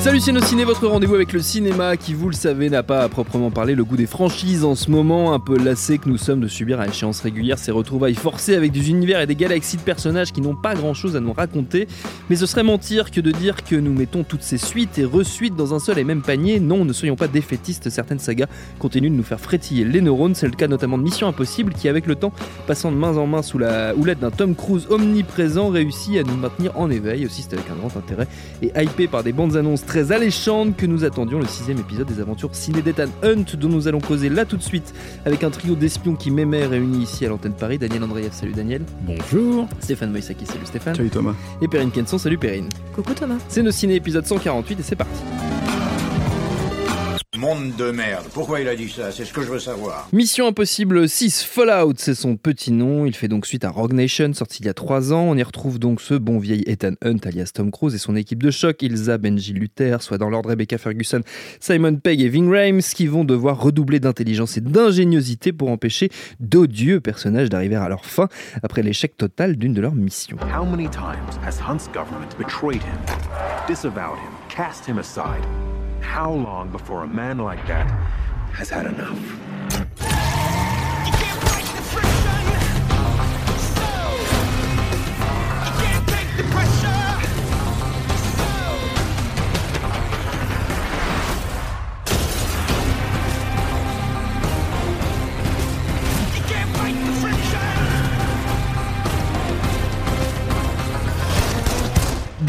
Salut nos ciné, votre rendez-vous avec le cinéma qui, vous le savez, n'a pas à proprement parler le goût des franchises en ce moment, un peu lassé que nous sommes de subir à échéance régulière ces retrouvailles forcées avec des univers et des galaxies de personnages qui n'ont pas grand-chose à nous raconter. Mais ce serait mentir que de dire que nous mettons toutes ces suites et resuites dans un seul et même panier. Non, ne soyons pas défaitistes, certaines sagas continuent de nous faire frétiller les neurones, c'est le cas notamment de Mission Impossible qui, avec le temps, passant de main en main sous la houlette d'un Tom Cruise omniprésent, réussit à nous maintenir en éveil, aussi c'est avec un grand intérêt, et hypé par des bandes annonces très alléchantes que nous attendions le sixième épisode des aventures ciné d'Ethan Hunt dont nous allons causer là tout de suite avec un trio d'espions qui m'aimaient réunis ici à l'antenne Paris. Daniel Andreev, salut Daniel. Bonjour. Stéphane Moïsaki, salut Stéphane. Salut Thomas. Et Perrine Kenson, salut Perrine. Coucou Thomas. C'est nos ciné épisode 148 et c'est parti. Monde de merde. Pourquoi il a dit ça? C'est ce que je veux savoir. Mission Impossible 6 Fallout, c'est son petit nom. Il fait donc suite à Rogue Nation, sorti il y a 3 ans. On y retrouve donc ce bon vieil Ethan Hunt, alias Tom Cruise, et son équipe de choc, Ilsa Benji Luther, soit dans l'ordre Rebecca Ferguson, Simon Pegg et Ving Rhames, qui vont devoir redoubler d'intelligence et d'ingéniosité pour empêcher d'odieux personnages d'arriver à leur fin après l'échec total d'une de leurs missions. How many times has Hunt's government betrayed him, disavowed him, cast him aside? How long before a man like that has had enough?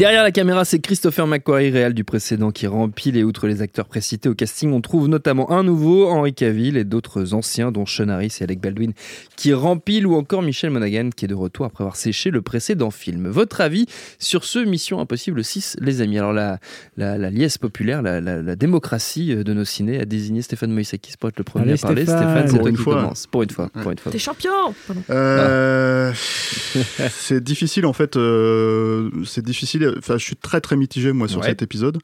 Derrière la caméra, c'est Christopher McQuarrie, réal du précédent, qui remplit et outre les acteurs précités au casting, on trouve notamment un nouveau, Henry Cavill, et d'autres anciens, dont Sean Harris et Alec Baldwin, qui rempilent, ou encore Michel Monaghan, qui est de retour après avoir séché le précédent film. Votre avis sur ce Mission Impossible 6, les amis? Alors la, la, la liesse populaire, la, la- la démocratie de nos ciné a désigné Stéphane Moïsakis pour être le premier Allez, à parler. Stéphane. Stéphane, c'est Pour toi une qui fois. commence. Pour une fois. Pour une fois. T'es champion. Euh, c'est difficile en fait. euh, c'est difficile. Enfin, je suis très très mitigé moi sur Ouais. cet épisode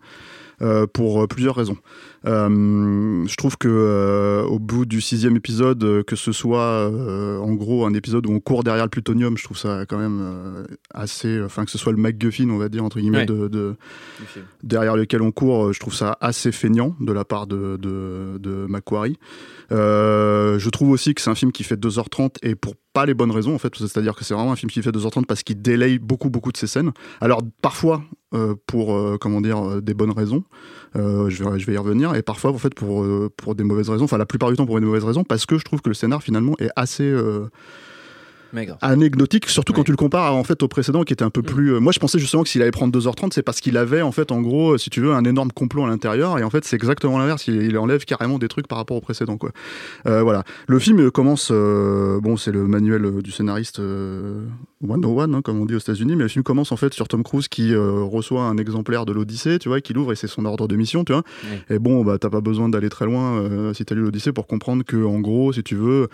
euh, pour euh, plusieurs raisons. Euh, je trouve que euh, au bout du sixième épisode, que ce soit en gros un épisode où on court derrière le plutonium, je trouve ça quand même assez. Enfin, que ce soit le MacGuffin, on va dire entre guillemets, Ouais. de, de- derrière lequel on court, je trouve ça assez feignant de la part de, de, de Macquarie. Je trouve aussi que c'est un film qui fait 2h30 et pour pas les bonnes raisons en fait, c'est-à-dire que c'est vraiment un film qui fait 2h30 parce qu'il délaye beaucoup beaucoup de ses scènes. Alors parfois euh, pour euh, comment dire euh, des bonnes raisons, je, vais, y revenir, et parfois en fait pour, pour des mauvaises raisons, enfin la plupart du temps pour des mauvaises raisons, parce que je trouve que le scénar finalement est assez Maigre. anecdotique, surtout Ouais. quand tu le compares en fait au précédent qui était un peu plus. euh, moi, je pensais justement que s'il allait prendre 2h30, c'est parce qu'il avait en fait, en gros, si tu veux, un énorme complot à l'intérieur, et en fait, c'est exactement l'inverse. Il, il enlève carrément des trucs par rapport au précédent, quoi. Euh, voilà. Le film euh, commence. euh, bon, c'est le manuel du scénariste euh, 101, hein, comme on dit aux États-Unis, mais le film commence en fait sur Tom Cruise qui reçoit un exemplaire de l'Odyssée, tu vois, qui l'ouvre et c'est son ordre de mission, tu vois. Et bon, bah, t'as pas besoin d'aller très loin si t'as lu l'Odyssée pour comprendre que, en gros, si tu veux,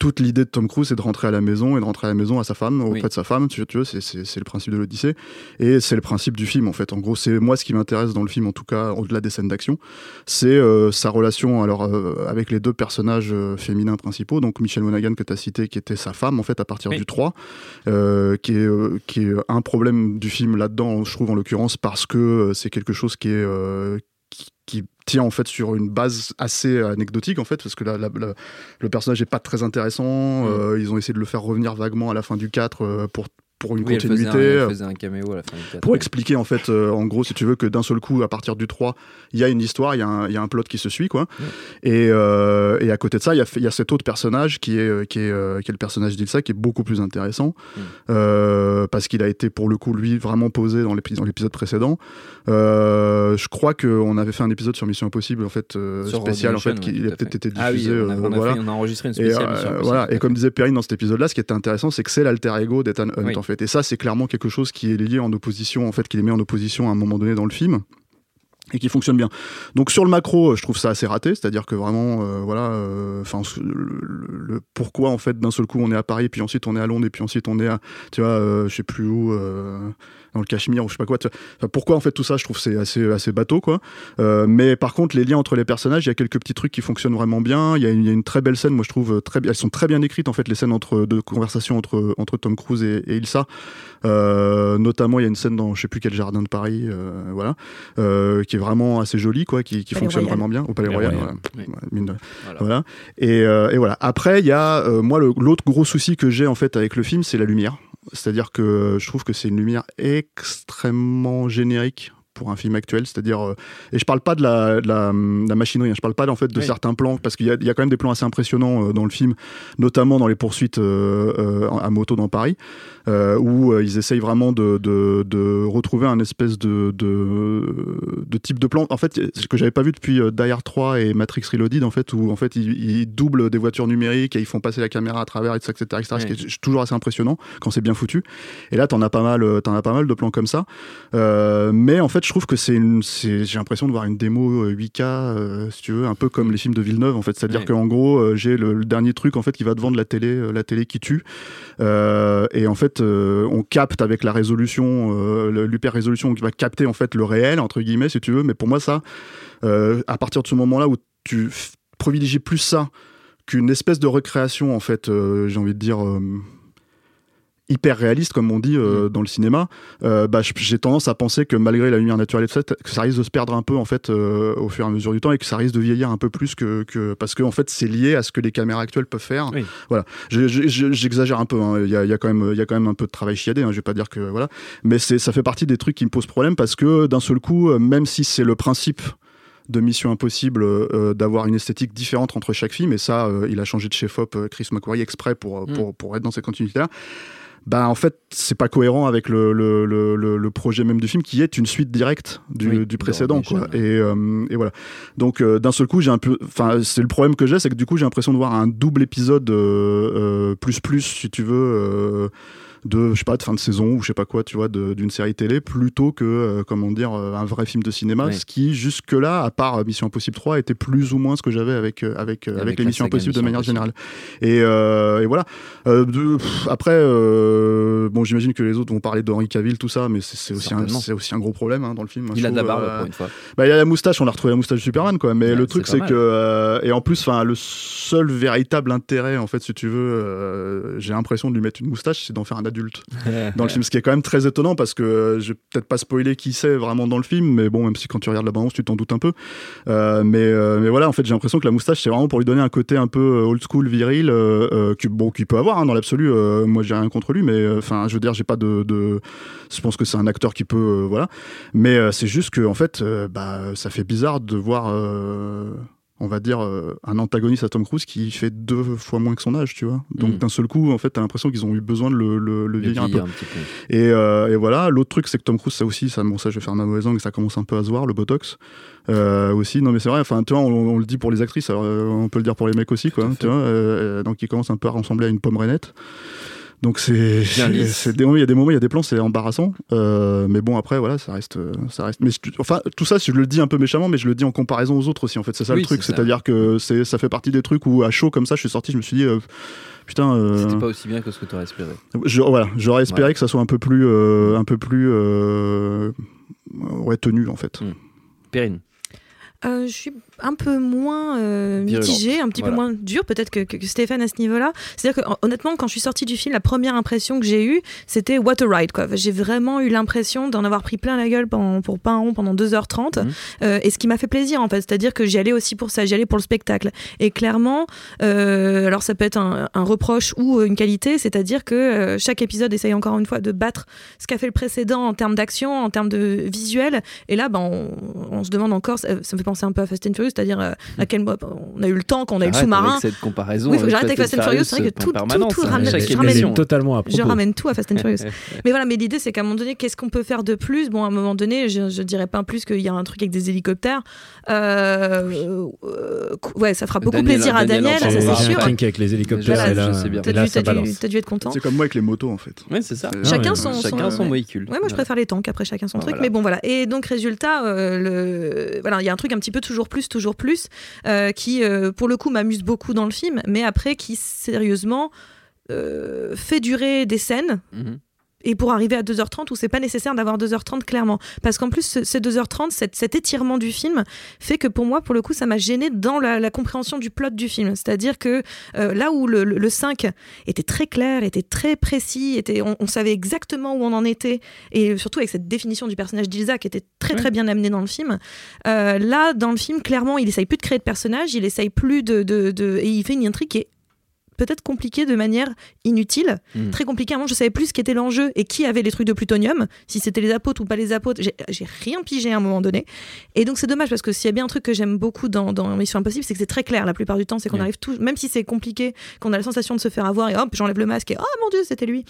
toute l'idée de Tom Cruise, c'est de rentrer à la maison et de rentrer à la maison à sa femme, auprès Oui. de sa femme, tu, tu vois, c'est- le principe de l'Odyssée. Et c'est le principe du film, en fait. En gros, c'est moi ce qui m'intéresse dans le film, en tout cas, au-delà des scènes d'action, c'est euh, sa relation alors euh, avec les deux personnages euh, féminins principaux, donc Michel Monaghan que tu as cité, qui était sa femme, en fait, à partir Oui. du 3, euh, qui, est, euh, qui est un problème du film là-dedans, je trouve, en l'occurrence, parce que c'est quelque chose qui est... euh, tient en fait sur une base assez anecdotique en fait parce que la- la- la- le personnage est pas très intéressant euh, ils ont essayé de le faire revenir vaguement à la fin du 4 euh, pour pour une Oui, elle faisait, continuité un, euh, elle faisait un caméo à la fin du 4. pour expliquer en fait euh, en gros si tu veux que d'un seul coup à partir du 3 il y a une histoire il y, a un- il y a un plot qui se suit quoi et, euh, et à côté de ça il y a, il y a cet autre personnage qui est qui est, euh, qui est le personnage d'Ilsa qui est beaucoup plus intéressant Mm. euh, parce qu'il a été pour le coup lui vraiment posé dans l'épi- dans l'épisode précédent euh, je crois qu'on avait fait un épisode sur Mission Impossible en fait euh, spécial en fait qui a peut-être été Ah oui, diffusé on a, euh, on a voilà fait- on a enregistré une et, spéciale. euh, Mission Impossible, voilà. et comme disait Perrine dans cet épisode-là, ce qui était intéressant, c'est que c'est l'alter ego d'Ethan Hunt Oui. en fait. Et ça, c'est clairement quelque chose qui est lié en opposition, en fait, qui les met en opposition à un moment donné dans le film. et qui fonctionne bien. Donc sur le macro, je trouve ça assez raté, c'est-à-dire que vraiment, euh, voilà, enfin, le, pourquoi en fait d'un seul coup on est à Paris, puis ensuite on est à Londres, et puis ensuite on est à, tu vois, je sais plus où dans le Cachemire ou je sais pas quoi. pourquoi en fait tout ça, je trouve c'est assez assez bateau quoi. Euh, mais par contre, les liens entre les personnages, il y a quelques petits trucs qui fonctionnent vraiment bien. Il y, a une, très belle scène, moi je trouve très elles sont très bien écrites en fait les scènes entre de conversation entre entre Tom Cruise et, Ilsa. Euh, notamment, il y a une scène dans je sais plus quel jardin de Paris, euh, voilà, qui est vraiment assez jolie quoi, qui, fonctionne vraiment bien au Palais Royal. Voilà. Et, et, voilà. Après, il y a moi l'autre gros souci que j'ai en fait avec le film, c'est la lumière. C'est-à-dire que je trouve que c'est une lumière extrêmement générique pour un film actuel, c'est-à-dire euh, et je parle pas de la, de la, machinerie, hein, je parle pas en fait de certains plans parce qu'il y, y, a quand même des plans assez impressionnants euh, dans le film, notamment dans les poursuites euh, à moto dans Paris. Où ils essayent vraiment de, retrouver un espèce de, de, type de plan. En fait, ce que j'avais pas vu depuis Die Hard 3 et Matrix Reloaded, en fait, où en fait ils, doublent des voitures numériques et ils font passer la caméra à travers, etc., etc., ce qui est toujours assez impressionnant quand c'est bien foutu. Et là, t'en as pas mal, en as pas mal de plans comme ça. mais en fait, trouve que c'est une, j'ai l'impression de voir une démo 8K, si tu veux, un peu comme les films de Villeneuve, en fait. C'est-à-dire qu'en gros, j'ai le, dernier truc en fait qui va te vendre la télé, la télé qui tue. et en fait, euh, on capte avec la résolution, euh, l'hyper résolution qui va capter en fait le réel entre guillemets, si tu veux. Mais pour moi, ça, euh, à partir de ce moment-là où tu privilégies plus ça qu'une espèce de recréation, en fait, j'ai envie de dire hyper réaliste, comme on dit euh, mm. dans le cinéma, euh, bah, j'ai tendance à penser que malgré la lumière naturelle, que ça risque de se perdre un peu en fait euh, au fur et à mesure du temps et que ça risque de vieillir un peu plus que, que parce que en fait c'est lié à ce que les caméras actuelles peuvent faire. Voilà, j'exagère un peu. Hein. Il y, a, y, a, quand même il y a quand même un peu de travail chiadé. Hein. Je vais pas dire que voilà, mais ça fait partie des trucs qui me posent problème parce que d'un seul coup, même si c'est le principe de Mission Impossible d'avoir une esthétique différente entre chaque film et ça il a changé de chef op Chris McQuarrie exprès pour, mm. pour, pour être dans cette continuité là bah en fait c'est pas cohérent avec le, le, le, le, projet même du film qui est une suite directe du, du précédent quoi. Et, euh, et, voilà donc euh, d'un seul coup j'ai un peu enfin c'est le problème que j'ai c'est que du coup j'ai l'impression de voir un double épisode euh, plus plus si tu veux de je sais pas de fin de saison ou je sais pas quoi tu vois d'une série télé plutôt que euh, comment dire euh, un vrai film de cinéma ce qui jusque là à part Mission Impossible 3 était plus ou moins ce que j'avais avec euh, avec avec, avec les Missions Impossibles de manière générale. Et, et voilà. De, après bon j'imagine que les autres vont parler d'Henri Cavill tout ça mais c'est aussi aussi un gros problème hein, dans le film il a de la barbe pour une fois. bah il a la moustache on a retrouvé la moustache de Superman quoi mais le truc c'est que et en plus enfin le seul véritable intérêt en fait si tu veux j'ai l'impression de lui mettre une moustache c'est d'en faire un adulte dans le film, ce qui est quand même très étonnant parce que euh, je vais peut-être pas spoiler qui c'est vraiment dans le film, mais bon, même si quand tu regardes la bande tu t'en doutes un peu. Euh, mais, euh, mais voilà, en fait, j'ai l'impression que la moustache, c'est vraiment pour lui donner un côté un peu old school, viril, qui, bon, qu'il peut avoir hein, dans l'absolu. moi, j'ai rien contre lui, mais enfin, je veux dire, j'ai pas de, de, je pense que c'est un acteur qui peut, voilà. Mais c'est juste que en fait, bah, ça fait bizarre de voir on va dire, euh, un antagoniste à Tom Cruise qui fait deux fois moins que son âge, tu vois. Donc mm. d'un seul coup, en fait, t'as l'impression qu'ils ont eu besoin de le, le, vieillir un peu. Euh, et, voilà, l'autre truc, c'est que Tom Cruise, ça aussi, ça, bon, ça, je vais faire ma mauvaise langue, ça commence un peu à se voir, le Botox. Euh, aussi, non mais c'est vrai, enfin, tu vois, on, le dit pour les actrices, on peut le dire pour les mecs aussi, quoi. Tu vois, donc il commence un peu à ressembler à une pomme rainette. Donc c'est, il y a des moments, il y a des plans, c'est embarrassant. Euh, mais bon, après, voilà, ça reste, ça reste. Mais enfin, tout ça, je le dis un peu méchamment, mais je le dis en comparaison aux autres aussi. En fait, c'est ça le truc, c'est-à-dire que c'est, ça fait partie des trucs où à chaud comme ça, je suis sorti, je me suis dit. Euh, putain, euh, c'était pas aussi bien que ce que tu aurais espéré. Je, voilà, j'aurais espéré que ça soit un peu plus, un peu plus, ouais, tenu en fait. Hmm. Perrine. je suis un peu moins euh, mitigé, un petit peu moins dur peut-être que, Stéphane à ce niveau-là. C'est-à-dire que honnêtement, quand je suis sortie du film, la première impression que j'ai eue, c'était what a ride quoi. J'ai vraiment eu l'impression d'en avoir pris plein la gueule pendant, pour pas un rond pendant 2h30. Mhm. Euh, et ce qui m'a fait plaisir en fait, c'est-à-dire que j'y allais aussi pour ça, j'y allais pour le spectacle. Et clairement, euh, alors ça peut être un, reproche ou une qualité, c'est-à-dire que chaque épisode essaye encore une fois de battre ce qu'a fait le précédent en termes d'action, en termes de visuel. Et là, ben, on, se demande encore, ça, me fait penser un peu à Fast and Furious c'est-à-dire euh, à quel on a eu le temps, qu'on a eu le sous-marin. cette comparaison. Oui, il faut que j'arrête avec Fast and Furious. C'est vrai que tout, tout, tout ramène, je ramène, totalement à propos. je ramène tout à Fast and Furious. mais voilà, mais l'idée c'est qu'à un moment donné, qu'est-ce qu'on peut faire de plus? Bon, à un moment donné, je, je dirais pas plus qu'il y a un truc avec des hélicoptères. Euh, euh, ouais, ça fera beaucoup plaisir à Daniel, c'est sûr. avec les hélicoptères, t'as dû, être content. C'est comme moi avec les motos en fait. Ouais, c'est ça. Chacun son, chacun son véhicule. Ouais, moi je préfère les tanks. Après, chacun son truc. Mais bon, voilà. Et donc résultat, le voilà, il y a un truc un petit peu toujours plus, toujours plus, qui pour le coup m'amuse beaucoup dans le film, mais après qui sérieusement fait durer des scènes. Mhm et pour arriver à 2h30 où c'est pas nécessaire d'avoir 2h30 clairement. Parce qu'en plus ces 2h30 cet, étirement du film fait que pour moi pour le coup ça m'a gêné dans la, compréhension du plot du film. C'est-à-dire que euh, là où le, 5 était très clair était très précis était on, savait exactement où on en était et surtout avec cette définition du personnage d'Ilsa qui était très très bien amenée dans le film euh, là dans le film clairement il essaye plus de créer de personnages il essaye plus de, de, de et il fait une intrigue qui est peut-être compliqué de manière inutile, hmm. très compliqué. Avant, je savais plus ce qu'était l'enjeu et qui avait les trucs de plutonium, si c'était les apôtres ou pas les apôtres. J'ai rien pigé à un moment donné. Et donc, c'est dommage parce que s'il y a bien un truc que j'aime beaucoup dans, dans, Mission Impossible, c'est que c'est très clair la plupart du temps. C'est qu'on arrive tout, même si c'est compliqué, qu'on a la sensation de se faire avoir et hop, j'enlève le masque et oh mon dieu, c'était lui.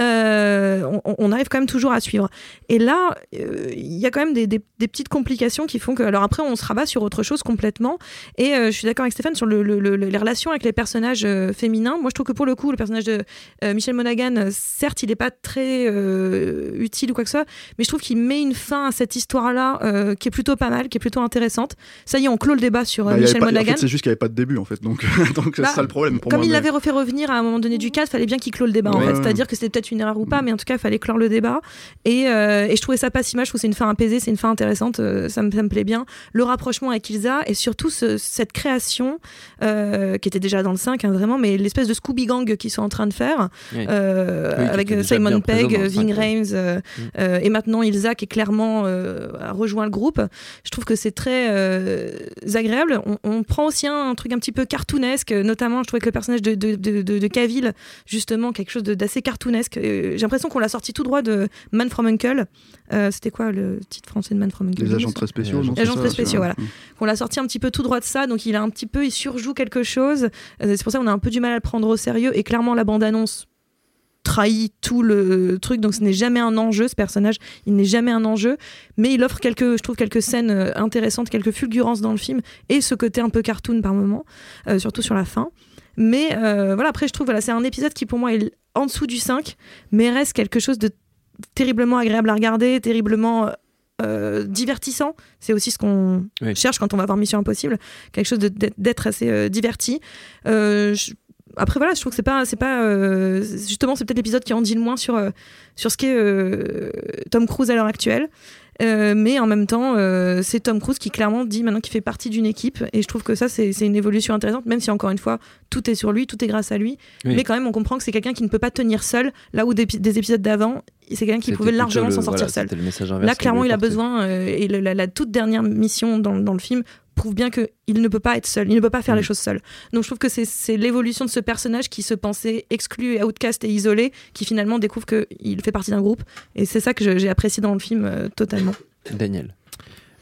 Euh, on, arrive quand même toujours à suivre. Et là, euh, il y a quand même des, des, petites complications qui font que. Alors après, on se rabat sur autre chose complètement. Et euh, je suis d'accord avec Stéphane sur le, les relations avec les personnages féminins moi, je trouve que pour le coup, le personnage de euh, Michel Monaghan, euh, certes, il n'est pas très euh, utile ou quoi que ce soit, mais je trouve qu'il met une fin à cette histoire-là qui est plutôt pas mal, qui est plutôt intéressante. Ça y est, on clôt le débat sur bah, Michel Monaghan. c'est juste qu'il n'y avait pas de début, en fait. Donc, donc bah, c'est ça le problème pour comme moi. il l'avait refait revenir à un moment donné du cadre, il fallait bien qu'il clôt le débat, en fait. C'est-à-dire que c'était peut-être une erreur ou pas, mais en tout cas, il fallait clore le débat. Et, et je trouvais ça pas si mal. Je trouve c'est une fin apaisée, c'est une fin intéressante. ça, me, ça, me, plaît bien. Le rapprochement avec Ilsa et surtout cette création qui était déjà dans le 5, hein, vraiment, mais l'espèce de Scooby Gang qui sont en train de faire, euh, avec Simon Pegg, Ving Rhames euh, mm. euh, et maintenant Ilza qui est clairement a rejoint le groupe. Je trouve que c'est très agréable. On, prend aussi un, truc un petit peu cartoonesque, notamment je trouvais que le personnage de, de, de, Cavill, justement, quelque chose d'assez cartoonesque. J'ai l'impression qu'on l'a sorti tout droit de Man from Uncle. C'était quoi le titre français de Man from Uncle? Les agents très spéciaux. Les agents très spéciaux, voilà. Qu'on l'a sorti un petit peu tout droit de ça, donc il a un petit peu, il surjoue quelque chose. c'est pour ça qu'on a un peu du mal à le prendre au sérieux. Et clairement la bande-annonce trahit tout le truc. Donc ce n'est jamais un enjeu ce personnage. Il n'est jamais un enjeu. Mais il offre quelques je trouve quelques scènes euh, intéressantes quelques fulgurances dans le film et ce côté un peu cartoon par moment euh, surtout sur la fin. Mais euh, voilà après je trouve voilà c'est un épisode qui pour moi est en dessous du 5 mais reste quelque chose de terriblement agréable à regarder terriblement divertissant. C'est aussi ce qu'on cherche quand on va voir Mission Impossible, quelque chose d'être assez diverti. Je, après voilà, je trouve que c'est pas, c'est pas euh, justement c'est peut-être l'épisode qui en dit le moins sur euh, sur ce qu'est euh, Tom Cruise à l'heure actuelle. mais en même temps, c'est Tom Cruise qui clairement dit maintenant qu'il fait partie d'une équipe, et je trouve que ça, c'est une évolution intéressante, même si encore une fois, tout est sur lui, tout est grâce à lui. Mais quand même, on comprend que c'est quelqu'un qui ne peut pas tenir seul, là où des, épisodes d'avant, c'est quelqu'un qui pouvait largement s'en sortir seul. Là, clairement, il a besoin, et la, toute dernière mission dans, dans le film prouve bien qu'il ne peut pas être seul, il ne peut pas faire les mm. choses seul. Donc je trouve que c'est l'évolution de ce personnage qui se pensait exclu, outcast et isolé, qui finalement découvre qu'il fait partie d'un groupe. Et c'est ça que j'ai apprécié dans le film euh, totalement. Daniel.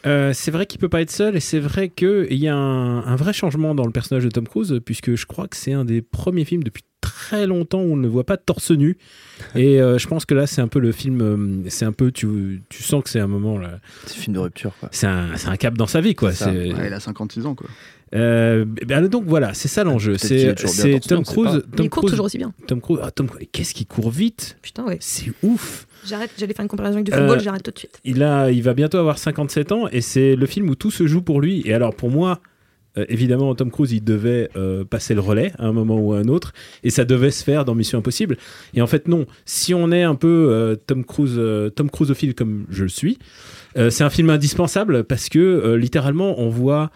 Euh, c'est vrai qu'il peut pas être seul et c'est vrai qu'il y a un, vrai changement dans le personnage de Tom Cruise puisque je crois que c'est un des premiers films depuis très longtemps où on ne voit pas de torse nu et euh, je pense que là c'est un peu le film euh, c'est un peu tu, tu sens que c'est un moment là c'est un film de rupture quoi c'est un, un, cap dans sa vie quoi c'est il a 56 ans quoi ben donc voilà, c'est ça l'enjeu. C'est Tom Cruise. Tom il court toujours aussi bien. Tom Cruise, ah, Tom, qu'est-ce qu'il court vite? Putain, ouais. C'est ouf. J'arrête, j'allais faire une comparaison avec du football, euh, j'arrête tout de suite. Il, a, il va bientôt avoir 57 ans et c'est le film où tout se joue pour lui. Et alors pour moi, euh, évidemment, Tom Cruise, il devait euh, passer le relais à un moment ou à un autre, et ça devait se faire dans Mission Impossible. Et en fait, non. Si on est un peu Tom Cruise, Tom Cruiseophile comme je le suis, c'est un film indispensable parce que littéralement, on voit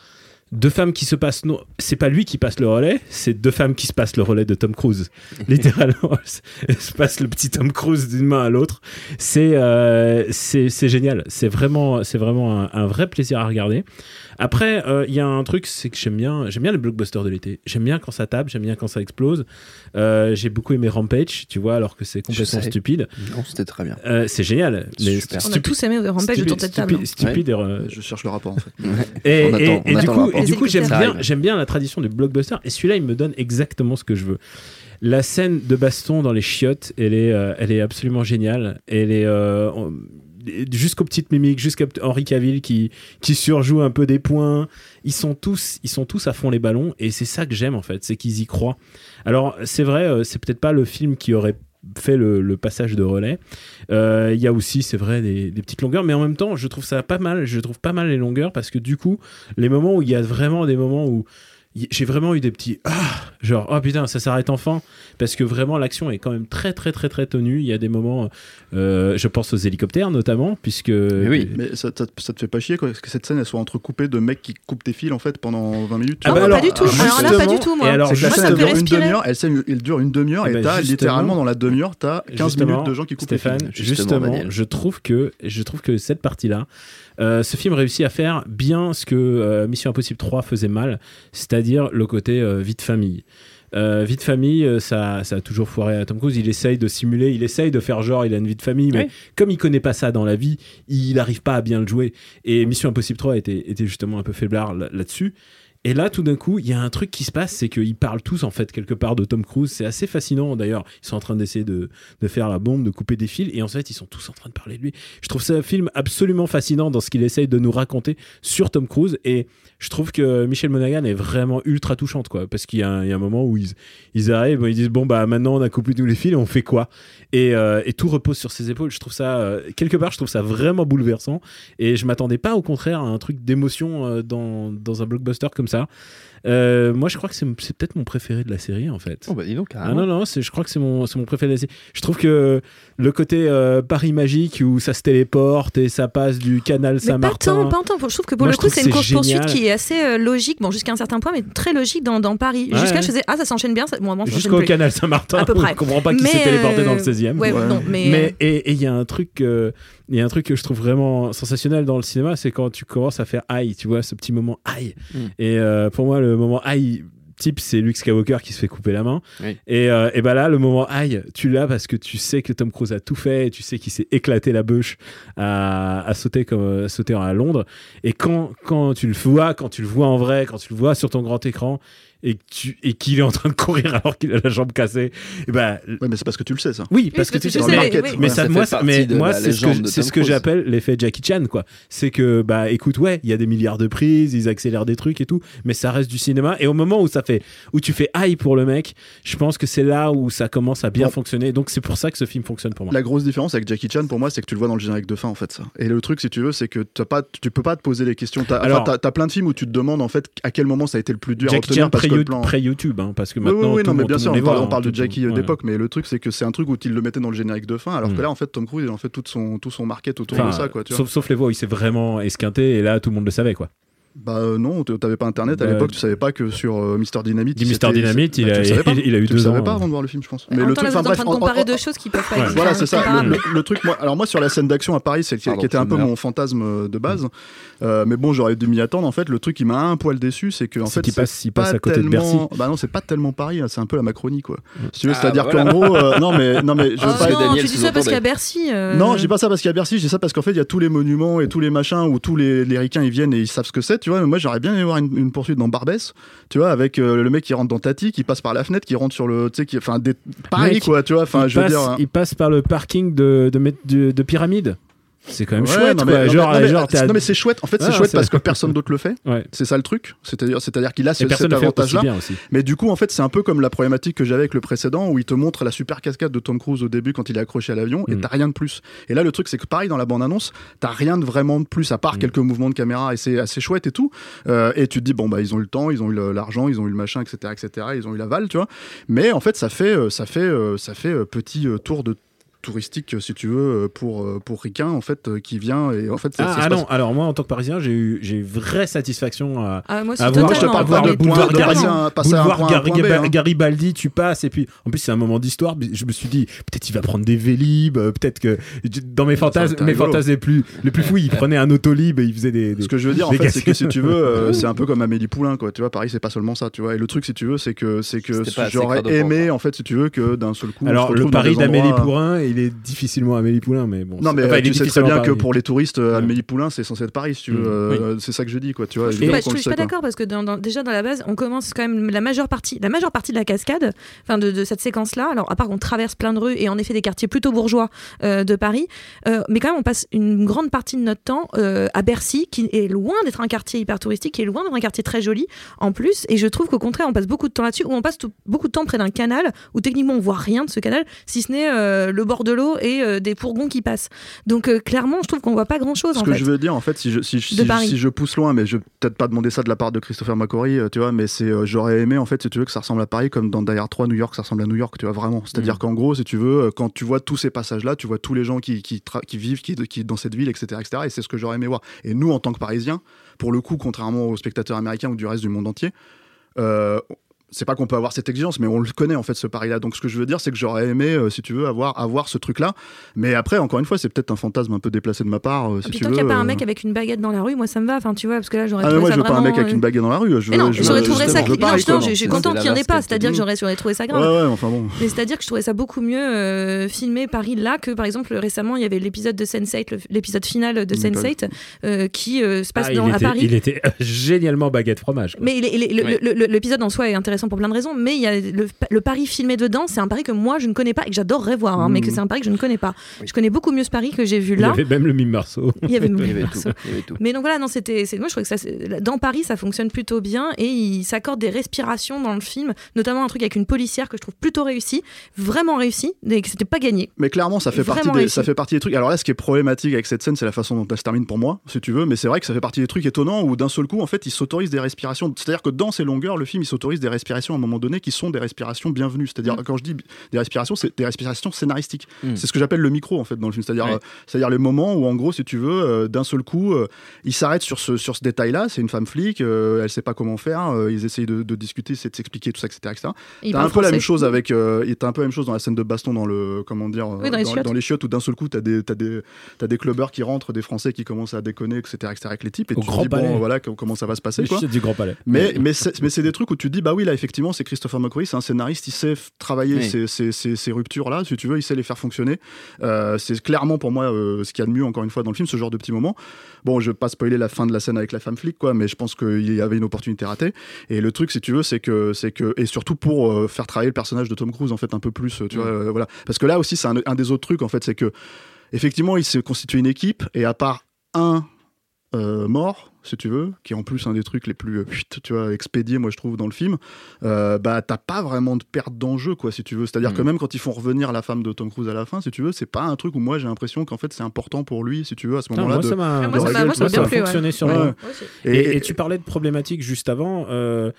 deux femmes qui se passent. Non, c'est pas lui qui passe le relais, c'est deux femmes qui se passent le relais de Tom Cruise. Littéralement, se passe le petit Tom Cruise d'une main à l'autre. C'est euh, c'est génial. C'est vraiment, c'est vraiment un, un, vrai plaisir à regarder. Après, euh, il y a un truc, c'est que j'aime bien, j'aime bien les blockbusters de l'été. J'aime bien quand ça tape, j'aime bien quand ça explose. Euh, j'ai beaucoup aimé Rampage, tu vois, alors que c'est complètement stupide. Non, c'était très bien. Euh, c'est génial. Mais On a tous aimé Rampage autour de cette table. Stupide, Je cherche le rapport en fait. et, et, du coup, et, du coup, j'aime bien, j'aime bien la tradition du blockbuster. Et celui-là, il me donne exactement ce que je veux. La scène de baston dans les chiottes, elle est, elle est absolument géniale. Elle est jusqu'aux petites mimiques, jusqu'à Henri Cavill qui, qui surjoue un peu des points. Ils sont tous, ils sont tous à fond les ballons et c'est ça que j'aime en fait, c'est qu'ils y croient. Alors c'est vrai, euh, c'est peut-être pas le film qui aurait fait le, passage de relais. Euh, il y a aussi, c'est vrai, des, des, petites longueurs, mais en même temps, je trouve ça pas mal. Je trouve pas mal les longueurs parce que du coup, les moments où il y a vraiment des moments où j'ai vraiment eu des petits ah genre oh putain ça s'arrête enfin. Parce que vraiment l'action est quand même très très très très tenue. Il y a des moments euh, je pense aux hélicoptères notamment puisque mais oui. Mais ça, ça, te fait pas chier quoi que cette scène elle soit entrecoupée de mecs qui coupent des fils en fait pendant 20 minutes ah, bah alors, pas du tout alors là pas du tout moi. alors, la scène elle dure une demi-heure elle, dure une demi-heure et, ben, t'as littéralement dans la demi-heure t'as 15 minutes de gens qui coupent Stéphane des fils justement, justement je trouve que je trouve que cette partie là euh, ce film réussit à faire bien ce que euh, Mission Impossible 3 faisait mal, c'est-à-dire le côté euh, vie de famille. vie de famille, ça, ça a toujours foiré à Tom Cruise. Il essaye de simuler, il essaye de faire genre il a une vie de famille, mais comme il connaît pas ça dans la vie, il n'arrive pas à bien le jouer. Et Mission Impossible 3 était, était justement un peu faiblard là-dessus. Et là, tout d'un coup, il y a un truc qui se passe, c'est qu'ils parlent tous en fait quelque part de Tom Cruise. C'est assez fascinant. D'ailleurs, ils sont en train d'essayer de, de, faire la bombe, de couper des fils, et en fait, ils sont tous en train de parler de lui. Je trouve ça un film absolument fascinant dans ce qu'il essaye de nous raconter sur Tom Cruise. Et je trouve que Michel Monaghan est vraiment ultra touchante, quoi. Parce qu'il y, a un moment où ils, ils arrivent, ils disent bon bah maintenant on a coupé tous les fils, et on fait quoi? Et, euh, et, tout repose sur ses épaules. Je trouve ça euh, quelque part, je trouve ça vraiment bouleversant. Et je m'attendais pas, au contraire, à un truc d'émotion euh, dans, dans un blockbuster comme ça. Euh, moi, je crois que c'est peut-être mon préféré de la série, en fait. Oh, bah dis donc, Ah non, non, je crois que c'est mon, mon préféré de la série. Je trouve que le côté euh, Paris magique où ça se téléporte et ça passe du canal Saint-Martin. Pas tant, pas Je trouve que pour le coup, c'est une course-poursuite qui est assez euh, logique, bon, jusqu'à un certain point, mais très logique dans, dans Paris. Jusqu'à, je faisais, ah, ça s'enchaîne bien. Ça... Jusqu'au canal Saint-Martin. À peu près. On comprend pas qui s'est téléporté dans le 16e. Ouais, Non, mais. mais et il y a un truc il y a un truc que je trouve vraiment sensationnel dans le cinéma, c'est quand tu commences à faire aïe, tu vois, ce petit moment aïe. Mm. Et euh, pour moi, le moment aïe type, c'est Luke Skywalker qui se fait couper la main. Et, euh, et bah là, le moment aïe, tu l'as parce que tu sais que Tom Cruise a tout fait, et tu sais qu'il s'est éclaté la bûche à, à, sauter comme à sauter à Londres. Et quand, quand tu le vois, quand tu le vois en vrai, quand tu le vois sur ton grand écran, et et qu'il est en train de courir alors qu'il a la jambe cassée et eh ben ouais, mais c'est parce que tu le sais ça. Oui parce que tu sais, mais ça, moi, mais moi c'est ce que c'est ce que j'appelle l'effet Jackie Chan quoi. C'est que bah écoute ouais il y a des milliards de prises ils accélèrent des trucs et tout mais ça reste du cinéma. Et au moment où ça fait où tu fais high pour le mec je pense que c'est là où ça commence à bien fonctionner. Donc c'est pour ça que ce film fonctionne pour moi. La grosse différence avec Jackie Chan pour moi c'est que tu le vois dans le générique de fin en fait ça. Et le truc si tu veux c'est que as pas tu peux pas te poser les questions. T'as as, plein de films où tu te demandes en fait à quel moment ça a été le plus dur à obtenir pré-YouTube, hein, parce que maintenant. Oui, non, mais bien sûr, on, parle, on parle de Jackie d'époque, mais le truc, c'est que c'est un truc où il le mettait dans le générique de fin, alors que mm. là, en fait, Tom Cruise, il en fait tout son, tout son market autour de ça, quoi. sauf, sauf les voix il s'est vraiment esquinté, et là, tout le monde le savait, quoi. Bah euh, non, t'avais pas internet à bah, l'époque, tu savais pas que sur euh, Mister Dynamite. Mister Dynamite, il, a, il, a eu tu deux ans. savais pas avant de voir le film, je pense. Mais le truc, enfin bref, en train de comparer deux choses qui peuvent pas exister. Voilà, c'est ça. Le, truc, moi, alors moi sur la scène d'action à Paris, c'est qui était un peu mon fantasme de base. Euh, mais bon, j'aurais dû m'y attendre. En fait, le truc qui m'a un poil déçu, c'est que en fait, il passe, il passe à côté de Bercy. Bah non, c'est pas tellement Paris, c'est un peu la Macronie, quoi. Si tu veux, c'est-à-dire qu'en gros, non mais non mais je veux pas. Non, tu dis ça parce qu'il y a Bercy. Non, je dis pas ça parce qu'il y a Bercy. Je dis ça parce qu'en fait, il y a tous les monuments et tous les machins où tous les ricains ils viennent et ils savent ce que c'est. Tu vois, mais moi, j'aurais bien voir une, poursuite dans Barbès, tu vois, avec euh, le mec qui rentre dans Tati, qui passe par la fenêtre, qui rentre sur le, tu sais, qui, enfin, des... pareil quoi, tu vois, enfin, je veux dire. Hein. Il passe par le parking de, de, de, de pyramide. C'est quand même chouette. Non, mais, genre, non, mais c'est chouette. En fait, c'est chouette parce que personne d'autre le fait. C'est ça le truc. C'est-à-dire, c'est-à-dire qu'il a ce, cet avantage-là. Mais du coup, en fait, c'est un peu comme la problématique que j'avais avec le précédent où il te montre la super cascade de Tom Cruise au début quand il est accroché à l'avion et mm. t'as rien de plus. Et là, le truc, c'est que pareil dans la bande-annonce, t'as rien de vraiment de plus à part mm. quelques mouvements de caméra et c'est assez chouette et tout. Euh, et tu te dis bon bah ils ont eu le temps, ils ont eu l'argent, ils ont eu le machin, etc., etc. Ils ont eu l'aval, tu vois. Mais en fait, ça fait, euh, ça fait, euh, ça fait petit tour de touristique, si tu veux, euh, pour, euh, pour Riquin, en fait, euh, qui vient. Et en fait, ah, ah non, alors moi, en tant que Parisien, j'ai eu j'ai vraie satisfaction à, ah, moi à voir, je te parle voir le boulevard, Parisien, boulevard Garibaldi, tu passes, et puis en plus, c'est un moment d'histoire. Je me suis dit, peut-être il va prendre des Vélib, peut-être que dans mes fantasmes, mes fantasmes les plus, les plus fous, il prenait un Autolib et il faisait des. Ce que je veux dire, en fait, c'est que si tu veux, c'est un peu comme Amélie Poulain, quoi. Tu vois, Paris, c'est pas seulement ça, tu vois. Et le truc, si tu veux, c'est que, c'est que j'aurais aimé, en fait, si tu veux, que d'un seul coup. Alors, le Paris d'Amélie Poulain il est difficilement Amélie Poulain, mais bon. Non, mais enfin, est tu sais très bien que Paris. pour les touristes, euh, Ouais. Amélie Poulain, c'est censé être Paris, si tu veux. Mm. euh, C'est ça que je dis, quoi. Tu vois, Bah, qu'on je suis pas d'accord parce que dans- dans- déjà dans la base, on commence quand même la majeure partie, la majeure partie de la cascade, enfin de, de cette séquence-là. Alors à part qu'on traverse plein de rues et en effet des quartiers plutôt bourgeois euh, de Paris, euh, mais quand même on passe une grande partie de notre temps euh, à Bercy, qui est loin d'être un quartier hyper touristique, qui est loin d'être un quartier très joli en plus. Et je trouve qu'au contraire, on passe beaucoup de temps là-dessus, où on passe tout- beaucoup de temps près d'un canal où techniquement on voit rien de ce canal, si ce n'est euh, le bord de l'eau et euh, des fourgons qui passent. Donc euh, clairement, je trouve qu'on voit pas grand-chose Ce en que fait. je veux dire, en fait, si je, si, je- si, Paris. si je pousse loin, mais je vais peut-être pas demander ça de la part de Christopher McQuarrie, euh, tu vois, mais c'est, euh, j'aurais aimé, en fait, si tu veux, que ça ressemble à Paris, comme dans Die Hard 3, New York, ça ressemble à New York, tu vois, vraiment. C'est-à-dire Mm. qu'en gros, si tu veux, quand tu vois tous ces passages-là, tu vois tous les gens qui, qui, qui vivent qui, qui, dans cette ville, etc., etc., et c'est ce que j'aurais aimé voir. Et nous, en tant que Parisiens, pour le coup, contrairement aux spectateurs américains ou du reste du monde entier, euh, c'est pas qu'on peut avoir cette exigence, mais on le connaît en fait ce Paris-là. Donc ce que je veux dire, c'est que j'aurais aimé, euh, si tu veux, avoir, avoir ce truc-là. Mais après, encore une fois, c'est peut-être un fantasme un peu déplacé de ma part. euh, si Et puis tu tant veux, qu'il n'y a pas un euh, mec avec une baguette dans la rue, moi ça me va, enfin tu vois, parce que là j'aurais Ah, mais trouvé moi, ça je veux pas un mec avec euh, une baguette dans la rue. Je veux, non, je j'aurais trouvé ça. Non, je suis la qu'il n'y en ait pas, c'est-à-dire que j'aurais j'aurais trouvé ça Ouais, grave. ouais, enfin bon. Mais c'est-à-dire que je trouvais ça beaucoup mieux euh, filmé Paris là que par exemple récemment il y avait l'épisode de Sense8, le- l'épisode final de Mm, pas Sense8 euh, qui se passe Ah, à Paris. il était génialement baguette fromage. Mais Ouais. l'épisode en soi est intéressant pour plein de raisons, mais il y a le, le Paris filmé dedans, c'est un Paris que moi je ne connais pas et que j'adorerais voir, hein, mais que Mhm. c'est un Paris que je ne connais pas. Oui. Je connais beaucoup mieux ce Paris que j'ai vu il y là. avait même le mime Marceau. Il y avait Il y avait tout. il y avait tout. Mais donc voilà, non, c'était, c'est, moi je trouve que ça, dans Paris, ça fonctionne plutôt bien et il s'accorde des respirations dans le film, notamment un truc avec une policière que je trouve plutôt réussi, vraiment réussi, et que c'était pas gagné. Mais clairement, ça fait, partie des, ça fait partie des trucs. Alors là, ce qui est problématique avec cette scène, c'est la façon dont elle se termine pour moi, si tu veux. Mais c'est vrai que ça fait partie des trucs étonnants où d'un seul coup, en fait, il s'autorise des respirations. C'est-à-dire que dans ses longueurs, le film, il s'autorise des respirations à un moment donné qui sont des respirations bienvenues. C'est-à-dire, Mm. quand je dis des respirations, c'est des respirations scénaristiques. Mm. C'est ce que j'appelle le micro, en fait, dans le film. C'est-à-dire, Ouais. euh, c'est-à-dire les moments où, en gros, si tu veux, euh, d'un seul coup, euh, il s'arrête sur ce, sur ce détail-là. C'est une femme flic, euh, elle sait pas comment faire. euh, ils essayent de, de discuter, c'est de s'expliquer tout ça, etc. etc. Et il T'as un peu la même chose avec. Euh, et t'as un peu la même chose dans la scène de baston dans le. Comment dire Oui, dans les chiottes. dans les chiottes où d'un seul coup t'as des, t'as des, t'as des clubbers qui rentrent, des Français qui commencent à déconner, etc. etc. avec les types. Et Au tu Grand dis, Palais. bon, voilà, co- comment ça va se passer, Le quoi. du Grand Palais. Mais, mais, c'est, mais c'est des trucs où tu te dis, bah oui, là, effectivement, c'est Christopher McQuarrie, c'est un scénariste, il sait travailler Oui. ces, ces, ces, ces ruptures-là, si tu veux, il sait les faire fonctionner. Euh, c'est clairement pour moi euh, ce qu'il y a de mieux, encore une fois, dans le film, ce genre de petits moments. Bon, je vais pas spoiler la fin de la scène avec la femme flic, quoi, mais je pense qu'il y avait une opportunité ratée. Et le truc, si tu veux, c'est que, c'est que, et surtout pour euh, faire travailler le personnage de Tom Cruise, en fait, un peu plus, tu vois, voilà. Parce que là aussi, c'est un, un des autres trucs, en fait, c'est que, effectivement, il s'est constitué une équipe, et à part un mort, si tu veux, qui est en plus un des trucs les plus, euh, tu vois, expédiés, moi je trouve, dans le film, euh, bah t'as pas vraiment de perte d'enjeu, quoi, si tu veux. C'est-à-dire Mm. que même quand ils font revenir la femme de Tom Cruise à la fin, si tu veux, c'est pas un truc où moi j'ai l'impression qu'en fait c'est important pour lui, si tu veux, à ce moment-là. moi, de- ça m'a Ah, moi, ça m'a- moi, ça m'a ça a bien plu, ouais. fonctionné sur Ouais. moi. Et, Et, et tu parlais de problématiques juste avant. euh,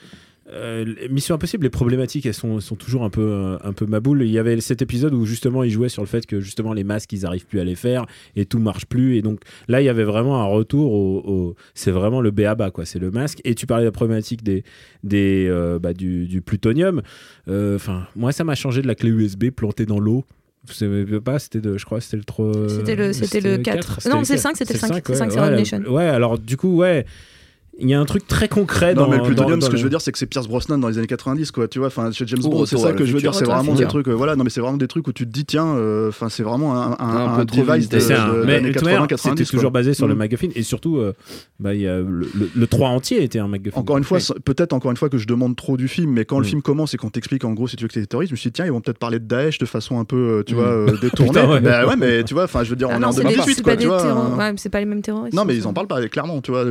euh, Mission Impossible, les problématiques, elles sont, sont toujours un peu, euh, un peu maboules. Il y avait cet épisode où justement il jouait sur le fait que justement les masques, ils arrivent plus à les faire et tout marche plus. Et donc là, il y avait vraiment un retour au. au- c'est vraiment le B à bas, quoi. C'est le masque. Et tu parlais de la problématique des, des, euh, bah, du, du plutonium. Euh, Enfin, moi, ça m'a changé de la clé USB plantée dans l'eau. C'est pas, c'était de, je crois, c'était le 3. C'était le- c'était le 4. Non, c'est le 5, c'était le 5, c'est le 5, c'est ouais, Revelation. ouais, alors du coup, ouais. Il y a un truc très concret non, dans mais le plutonium, dans- ce que je veux dire, c'est que c'est Pierce Brosnan dans les années 90, quoi. Tu vois, enfin, chez James Bond, c'est ça que je veux dire. C'est vraiment des trucs, voilà. Non, mais c'est vraiment des trucs où tu te dis, tiens, euh, enfin, c'est vraiment un, un, device de, vintage. C'est un- de- mais d'années de toute manière, 80-90. c'était toujours basé sur le Mm. MacGuffin et surtout, euh, bah, il y a le, le- le 3 entier était un MacGuffin. Encore une fois, peut-être encore une fois que je demande trop du film, mais quand le Mm. film commence et qu'on t'explique en gros si tu veux que c'est des terroristes, je me suis dit tiens ils vont peut-être parler de Daesh de façon un peu euh, tu Mm. vois euh, détournée. Ouais. Bah ouais, mais tu vois, enfin je veux dire Ah on est non, en c'est des- 2018 c'est quoi, pas tu des vois. c'est pas les mêmes terroristes. Non mais ils en parlent pas clairement, tu vois.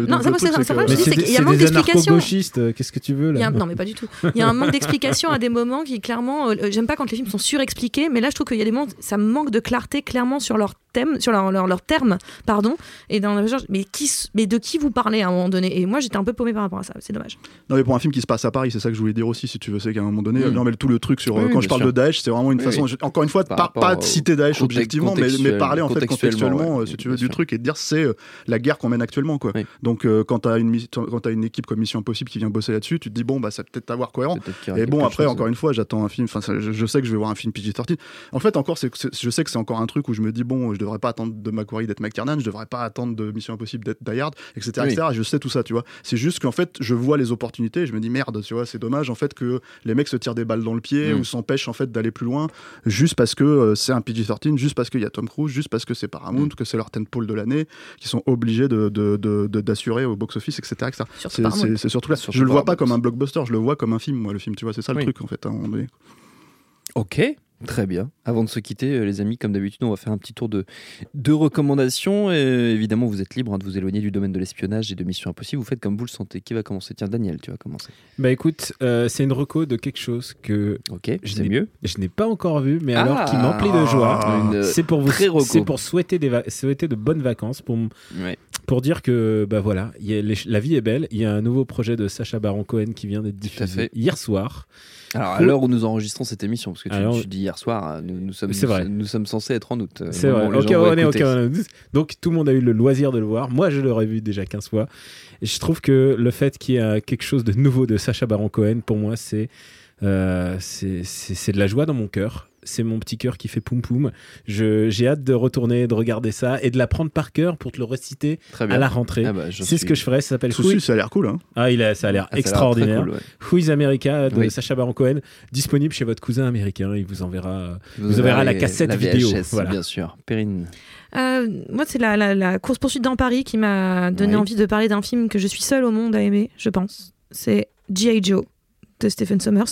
Dis, c'est qu'il y a un manque d'explication. euh, qu'est-ce que tu veux Il y là a un- non, mais pas du tout. Il y a un manque d'explication à des moments qui, clairement, euh, j'aime pas quand les films sont surexpliqués, mais là, je trouve qu'il y a des moments, ça manque de clarté clairement sur leur thème, sur leur, leur, leur terme, pardon. Et dans mais, qui, mais de qui vous parlez à un moment donné? Et moi, j'étais un peu paumé par rapport à ça. C'est dommage. Non mais pour un film qui se passe à Paris, c'est ça que je voulais dire aussi si tu veux, c'est qu'à un moment donné, Mm. non mais tout le truc sur euh, Oui, quand je parle sûr. de Daesh, c'est vraiment une Oui, façon oui. encore une fois Par pas, de citer Daesh objectivement, mais, parler en fait contextuellement, ouais, euh, si tu veux, du sûr. truc et de dire c'est euh, la guerre qu'on mène actuellement quoi. Oui. Donc euh, quand t'as une quand t'as une équipe comme Mission Impossible qui vient bosser là-dessus, tu te dis bon bah ça peut être avoir cohérent. Peut-être y aura Et bon, après, encore une fois, j'attends un film. Enfin, je, sais que je vais voir un film PG-13. En fait, encore, je sais que c'est encore un truc où je me dis, bon, je devrais devrais pas attendre de Macquarie d'être McTiernan, je devrais pas attendre de Mission Impossible d'être Die Hard, etc., etc. Je sais tout ça, tu vois. C'est juste qu'en fait, je vois les opportunités et je me dis merde, tu vois, c'est dommage en fait que les mecs se tirent des balles dans le pied Mm. ou s'empêchent en fait d'aller plus loin juste parce que euh, c'est un PG-13, juste parce qu'il y a Tom Cruise, juste parce que c'est Paramount, Mm. que c'est leur tentpole de l'année, qui sont obligés de, de- de- de- d'assurer au box-office, etc., etc. C'est, surtout là. Surtout je le vois pas comme un blockbuster, je le vois comme un film, moi, le film, tu vois, c'est ça le Oui. truc en fait. à un moment donné. Ok, très bien. Avant de se quitter, euh, les amis, comme d'habitude, on va faire un petit tour de, de recommandations. Et évidemment, vous êtes libre hein, de vous éloigner du domaine de l'espionnage et de Mission Impossible. Vous faites comme vous le sentez. Qui va commencer? Tiens, Daniel, tu vas commencer. Bah écoute, euh, c'est une reco de quelque chose que Ok, Je n'ai- mieux. je n'ai pas encore vu, mais Ah. alors qui m'emplit de joie. Une, euh, C'est pour vous, très reco. c'est pour souhaiter des va- souhaiter de bonnes vacances, pour m- Ouais. pour dire que bah voilà, il y a les- la vie est belle. Il y a un nouveau projet de Sacha Baron Cohen qui vient d'être diffusé hier soir. Alors, à l'heure où nous enregistrons cette émission, parce que tu, Alors- tu dis hier soir, euh, nous, nous sommes, C'est vrai. nous sommes censés être en août. euh, C'est vrai. Donc tout le monde a eu le loisir de le voir. Moi, je l'aurais vu déjà 15 fois. Et je trouve que le fait qu'il y ait quelque chose de nouveau de Sacha Baron Cohen, pour moi, euh, c'est- c'est de la joie dans mon cœur. C'est mon petit cœur qui fait poum poum. Je- J'ai hâte de retourner, de regarder ça et de l'apprendre par cœur pour te le reciter Très à la rentrée. Ah bah, c'est ce que je ferai. Ça s'appelle Souci, Who, ça a l'air cool. Hein. ah, il a, ça a l'air Ah, extraordinaire. cool, ouais. Who is America de Oui. Sacha Baron Cohen, disponible chez votre cousin américain. Il vous enverra. Vous, Vous verrez la cassette la vidéo, VHS, voilà. bien sûr. Perrine. Euh, moi, c'est la, la, la course-poursuite dans Paris qui m'a donné Oui. envie de parler d'un film que je suis seule au monde à aimer, je pense. C'est G.I. Joe de Stephen Sommers.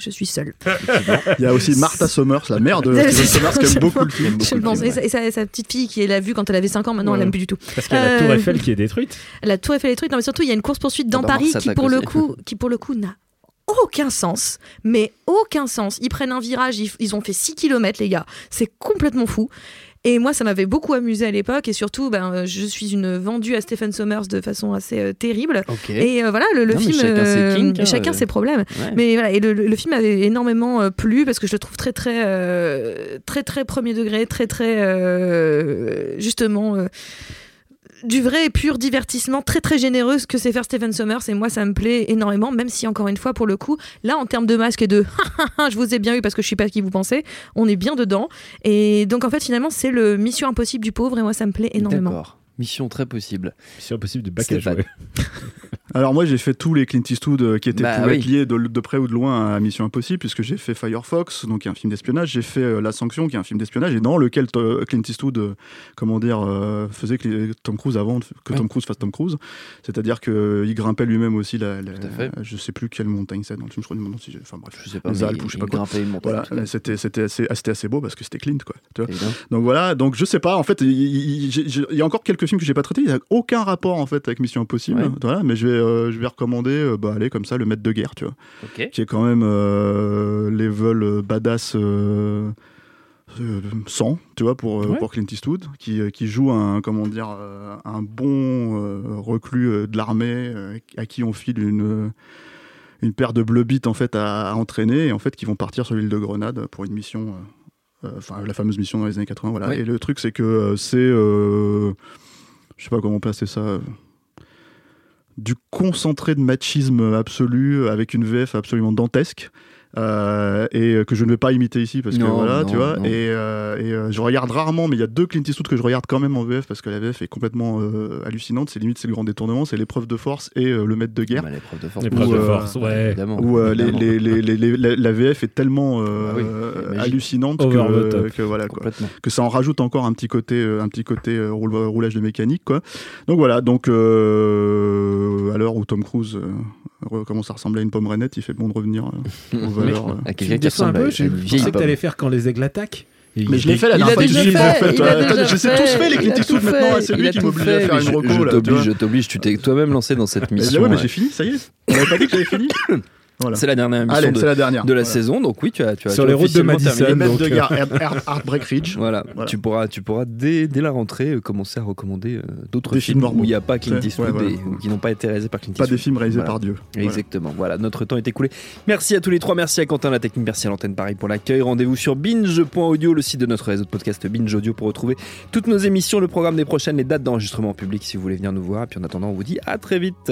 Je suis seule. Il y a aussi Martha Summers, la mère de C'est Steven ça, Sommers, qui aime beaucoup le film. Je beaucoup le pense. film, Et, sa, et sa- et sa petite fille qui l'a vue quand elle avait 5 ans, maintenant elle l'aime plus du tout. Parce qu'il y a la Tour Euh, Eiffel qui est détruite. La Tour Eiffel est trucs. Non, mais surtout, il y a une course-poursuite dans bah, Paris qui, pour le coup, qui, pour le coup, n'a aucun sens. Mais aucun sens. Ils prennent un virage, ils, ils ont fait 6 km, les gars. C'est complètement fou. Et moi, ça m'avait beaucoup amusé à l'époque. Et surtout, ben, euh, je suis une vendue à Stephen Sommers de façon assez euh, terrible. Et euh, voilà, le, le Non, mais film. chacun ses kinks, hein, chacun ses problèmes. Ouais. Mais voilà, et le, film avait énormément plu parce que je le trouve très très euh, très très premier degré, très très justement du vrai et pur divertissement, très très généreux ce que c'est faire Stephen Sommers et moi ça me plaît énormément, même si encore une fois pour le coup, là en termes de masque et de je vous ai bien eu parce que je suis pas qui vous pensez, on est bien dedans et donc en fait finalement c'est le Mission Impossible du pauvre et moi ça me plaît énormément. D'accord. Mission très possible. C'est impossible de bac à jouer. Alors moi j'ai fait tous les Clint Eastwood euh, qui étaient Bah oui. être liés de, de près ou de loin à Mission Impossible puisque j'ai fait Firefox donc qui est un film d'espionnage, j'ai fait euh, La Sanction qui est un film d'espionnage et dans lequel to- Clint Eastwood euh, comment dire euh, faisait que Tom Cruise avant que Ouais. Tom Cruise fasse Tom Cruise, c'est-à-dire que euh, il grimpait lui-même aussi la, la- je sais plus quelle montagne c'est dans le film je crois du si enfin bref. Je sais pas, Les Alpes ou je sais pas quoi. grimpait une montagne. Voilà, c'était c'était assez, ah, assez beau parce que c'était Clint quoi. Tu vois. Donc voilà, donc je sais pas, en fait, il, j'ai- j'ai- il y a encore quelques films que j'ai pas traités, il y a aucun rapport en fait avec Mission Impossible, Ouais. voilà, mais je vais, euh, je vais recommander, euh, bah allez comme ça, le maître de guerre, tu vois, Ok. qui est quand même euh, level euh, badass euh, euh, 100, tu vois, pour, euh, Ouais. pour Clint Eastwood, qui, euh, qui joue un, comment dire, euh, un bon euh, reclus euh, de l'armée euh, à qui on file une une paire de bleu en fait à, à entraîner et en fait qui vont partir sur l'île de Grenade pour une mission euh, euh, enfin la fameuse mission dans les années 80 voilà et le truc c'est que euh, c'est euh, je sais pas comment placer ça euh, du concentré de machisme absolu avec une VF absolument dantesque euh, et euh, que je ne vais pas imiter ici parce que Non, voilà non, tu vois non. et, euh, et, euh, je regarde rarement mais il y a deux Clint Eastwood que je regarde quand même en VF parce que la VF est complètement euh, hallucinante c'est limite c'est le grand détournement c'est l'épreuve de force et euh, le maître de guerre Bah, l'épreuve de force. L'épreuve Ou, de force, ouais. Évidemment. où les, évidemment. les- les- les- les- la, la VF est tellement euh, Bah oui, hallucinante que, voilà quoi Complètement. que ça en rajoute encore un petit côté euh, un petit côté euh, roulage de mécanique quoi donc voilà donc euh, à l'heure où Tom Cruise euh, commence à ressembler à une pomme renette il fait bon de revenir euh, aux valeurs euh. À quelqu'un qui un peu, à je pensais que t'allais faire quand les aigles attaquent. Et mais je l'ai fait la dernière fois je l'ai fait, fait, il toi. a Attends, déjà je sais fait, tous fait les Clint a Eastwood tout maintenant fait, c'est lui qui m'oblige à faire une reco Je t'oblige, je t'oblige. Tu t'es toi-même lancé dans cette mission. ouais, mais j'ai fini ça y est on avait pas dit que j'avais fini voilà. C'est la dernière émission allez de, la dernière de la Voilà. saison, donc oui, tu as, tu as Sur tu les routes de Madison. terminé. le maître donc, de euh, Heart- Heartbreak Ridge Voilà, Voilà. tu pourras, tu pourras dès, dès la rentrée euh, commencer à recommander euh, d'autres Des films films où il n'y a pas Clint Eastwood ouais, qui n'ont pas été réalisés par Clint pas des films réalisés Voilà. par Dieu Voilà. Exactement. Voilà, notre temps est écoulé. Merci à tous les trois. Merci à Quentin, la technique. Merci à l'antenne Paris pour l'accueil. Rendez-vous sur binge.audio, le site de notre réseau de podcast Binge Audio pour retrouver toutes nos émissions, le programme des prochaines, les dates d'enregistrement en public si vous voulez venir nous voir. Et puis en attendant, on vous dit à très vite.